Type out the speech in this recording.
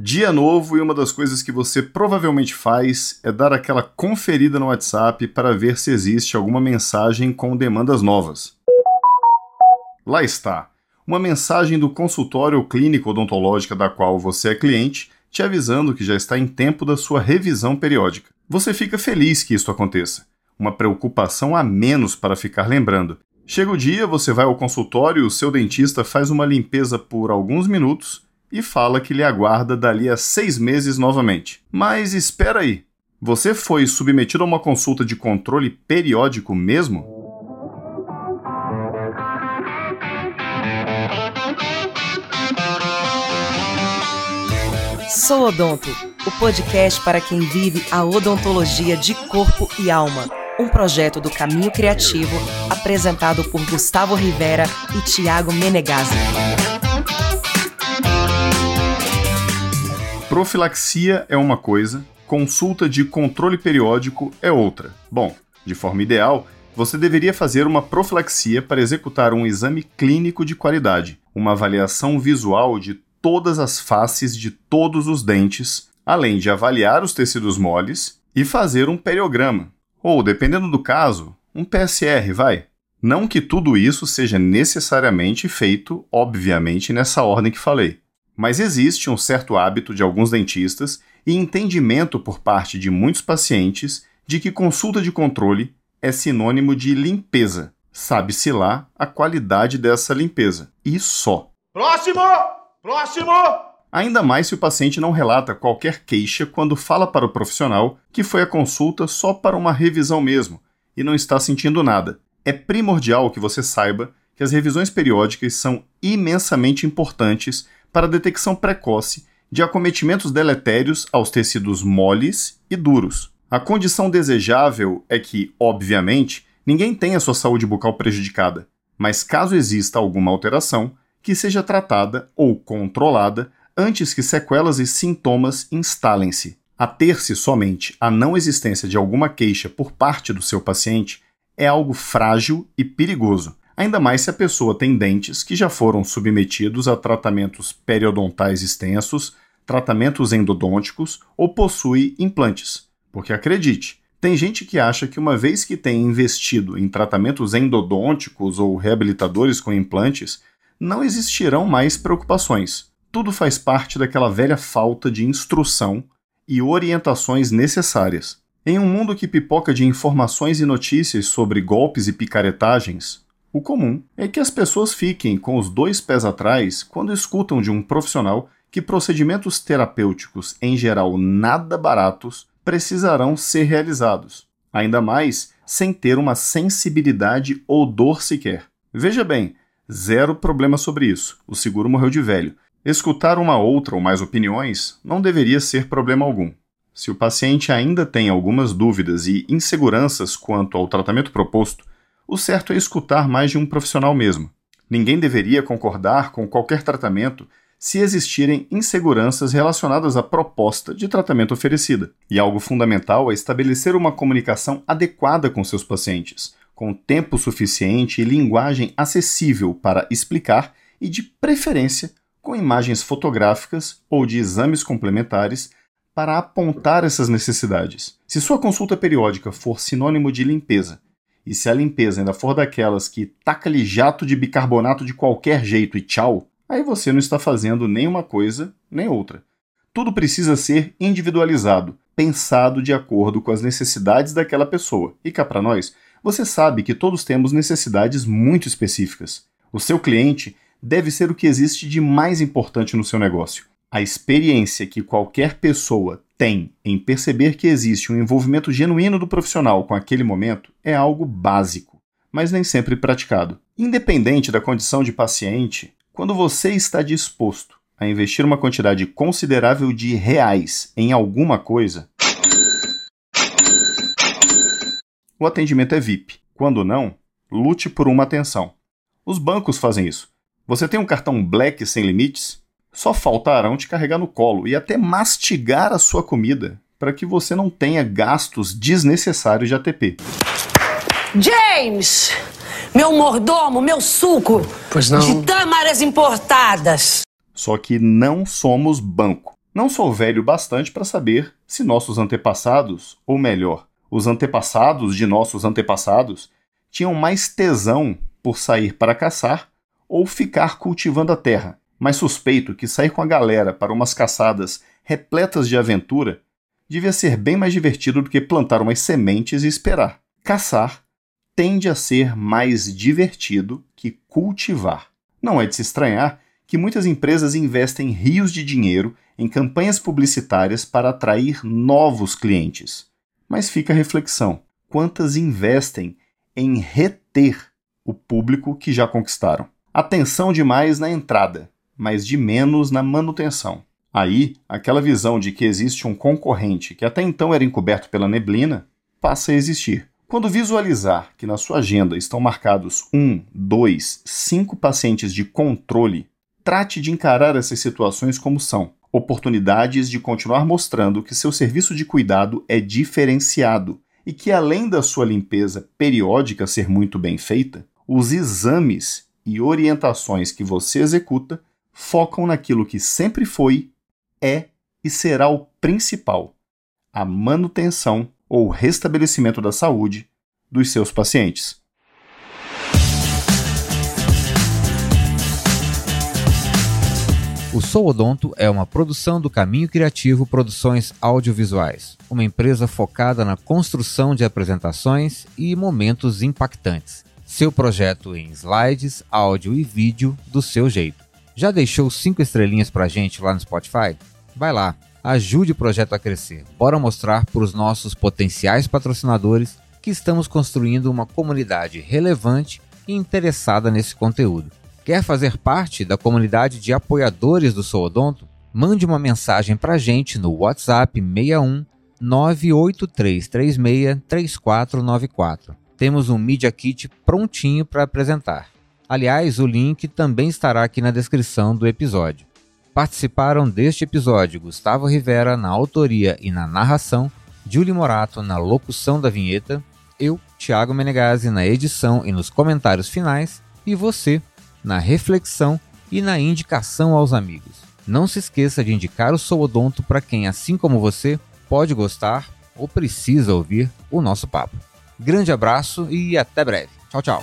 Dia novo e uma das coisas que você provavelmente faz é dar aquela conferida no WhatsApp para ver se existe alguma mensagem com demandas novas. Lá está, uma mensagem do consultório clínico odontológica da qual você é cliente, te avisando que já está em tempo da sua revisão periódica. Você fica feliz que isso aconteça. Uma preocupação a menos para ficar lembrando. Chega o dia, você vai ao consultório o seu dentista faz uma limpeza por alguns minutos e fala que lhe aguarda dali a seis meses novamente. Mas espera aí, você foi submetido a uma consulta de controle periódico mesmo? Sou Odonto, o podcast para quem vive a odontologia de corpo e alma. Um projeto do Caminho Criativo, apresentado por Gustavo Rivera e Tiago Menegazzi. Profilaxia é uma coisa, consulta de controle periódico é outra. Bom, de forma ideal, você deveria fazer uma profilaxia para executar um exame clínico de qualidade, uma avaliação visual de todas as faces de todos os dentes, além de avaliar os tecidos moles e fazer um periograma. Ou, dependendo do caso, um PSR, vai. Não que tudo isso seja necessariamente feito, obviamente, nessa ordem que falei. Mas existe um certo hábito de alguns dentistas e entendimento por parte de muitos pacientes de que consulta de controle é sinônimo de limpeza. Sabe-se lá a qualidade dessa limpeza. E só. Próximo! Próximo! Ainda mais se o paciente não relata qualquer queixa quando fala para o profissional que foi a consulta só para uma revisão mesmo e não está sentindo nada. É primordial que você saiba que as revisões periódicas são imensamente importantes para detecção precoce de acometimentos deletérios aos tecidos moles e duros. A condição desejável é que, obviamente, ninguém tenha sua saúde bucal prejudicada, mas caso exista alguma alteração, que seja tratada ou controlada antes que sequelas e sintomas instalem-se. Ater-se somente à não existência de alguma queixa por parte do seu paciente é algo frágil e perigoso, ainda mais se a pessoa tem dentes que já foram submetidos a tratamentos periodontais extensos, tratamentos endodônticos ou possui implantes. Porque acredite, tem gente que acha que uma vez que tem investido em tratamentos endodônticos ou reabilitadores com implantes, não existirão mais preocupações. Tudo faz parte daquela velha falta de instrução e orientações necessárias. Em um mundo que pipoca de informações e notícias sobre golpes e picaretagens, o comum é que as pessoas fiquem com os dois pés atrás quando escutam de um profissional que procedimentos terapêuticos, em geral nada baratos, precisarão ser realizados, ainda mais sem ter uma sensibilidade ou dor sequer. Veja bem, zero problema sobre isso, o seguro morreu de velho. Escutar uma outra ou mais opiniões não deveria ser problema algum. Se o paciente ainda tem algumas dúvidas e inseguranças quanto ao tratamento proposto, o certo é escutar mais de um profissional mesmo. Ninguém deveria concordar com qualquer tratamento se existirem inseguranças relacionadas à proposta de tratamento oferecida. E algo fundamental é estabelecer uma comunicação adequada com seus pacientes, com tempo suficiente e linguagem acessível para explicar e, de preferência, com imagens fotográficas ou de exames complementares para apontar essas necessidades. Se sua consulta periódica for sinônimo de limpeza e se a limpeza ainda for daquelas que taca-lhe jato de bicarbonato de qualquer jeito e tchau, aí você não está fazendo nem uma coisa nem outra. Tudo precisa ser individualizado, pensado de acordo com as necessidades daquela pessoa. E cá para nós, você sabe que todos temos necessidades muito específicas. O seu cliente deve ser o que existe de mais importante no seu negócio. A experiência que qualquer pessoa tem em perceber que existe um envolvimento genuíno do profissional com aquele momento é algo básico, mas nem sempre praticado. Independente da condição de paciente, quando você está disposto a investir uma quantidade considerável de reais em alguma coisa, o atendimento é VIP. Quando não, lute por uma atenção. Os bancos fazem isso. Você tem um cartão Black sem limites? Só faltarão te carregar no colo e até mastigar a sua comida para que você não tenha gastos desnecessários de ATP. James! Meu mordomo, meu suco Pois não. de tâmaras importadas. Só que não somos banco. Não sou velho bastante para saber se nossos antepassados, ou melhor, os antepassados de nossos antepassados, tinham mais tesão por sair para caçar ou ficar cultivando a terra, mas suspeito que sair com a galera para umas caçadas repletas de aventura devia ser bem mais divertido do que plantar umas sementes e esperar. Caçar tende a ser mais divertido que cultivar. Não é de se estranhar que muitas empresas investem rios de dinheiro em campanhas publicitárias para atrair novos clientes. Mas fica a reflexão: quantas investem em reter o público que já conquistaram? Atenção demais na entrada, mas de menos na manutenção. Aí, aquela visão de que existe um concorrente que até então era encoberto pela neblina passa a existir. Quando visualizar que na sua agenda estão marcados um, dois, cinco pacientes de controle, trate de encarar essas situações como são oportunidades de continuar mostrando que seu serviço de cuidado é diferenciado e que, além da sua limpeza periódica ser muito bem feita, os exames e orientações que você executa focam naquilo que sempre foi, é e será o principal: a manutenção ou restabelecimento da saúde dos seus pacientes. O Sou Odonto é uma produção do Caminho Criativo Produções Audiovisuais, uma empresa focada na construção de apresentações e momentos impactantes. Seu projeto em slides, áudio e vídeo do seu jeito. Já deixou cinco estrelinhas pra gente lá no Spotify? Vai lá, ajude o projeto a crescer. Bora mostrar para os nossos potenciais patrocinadores que estamos construindo uma comunidade relevante e interessada nesse conteúdo. Quer fazer parte da comunidade de apoiadores do Soodonto? Mande uma mensagem para a gente no WhatsApp 61 98336 3494. Temos um Media Kit prontinho para apresentar. Aliás, o link também estará aqui na descrição do episódio. Participaram deste episódio Gustavo Rivera na autoria e na narração, Julie Morato na locução da vinheta, eu, Thiago Menegazzi, na edição e nos comentários finais, e você, na reflexão e na indicação aos amigos. Não se esqueça de indicar o Soodonto para quem, assim como você, pode gostar ou precisa ouvir o nosso papo. Grande abraço e até breve. Tchau, tchau.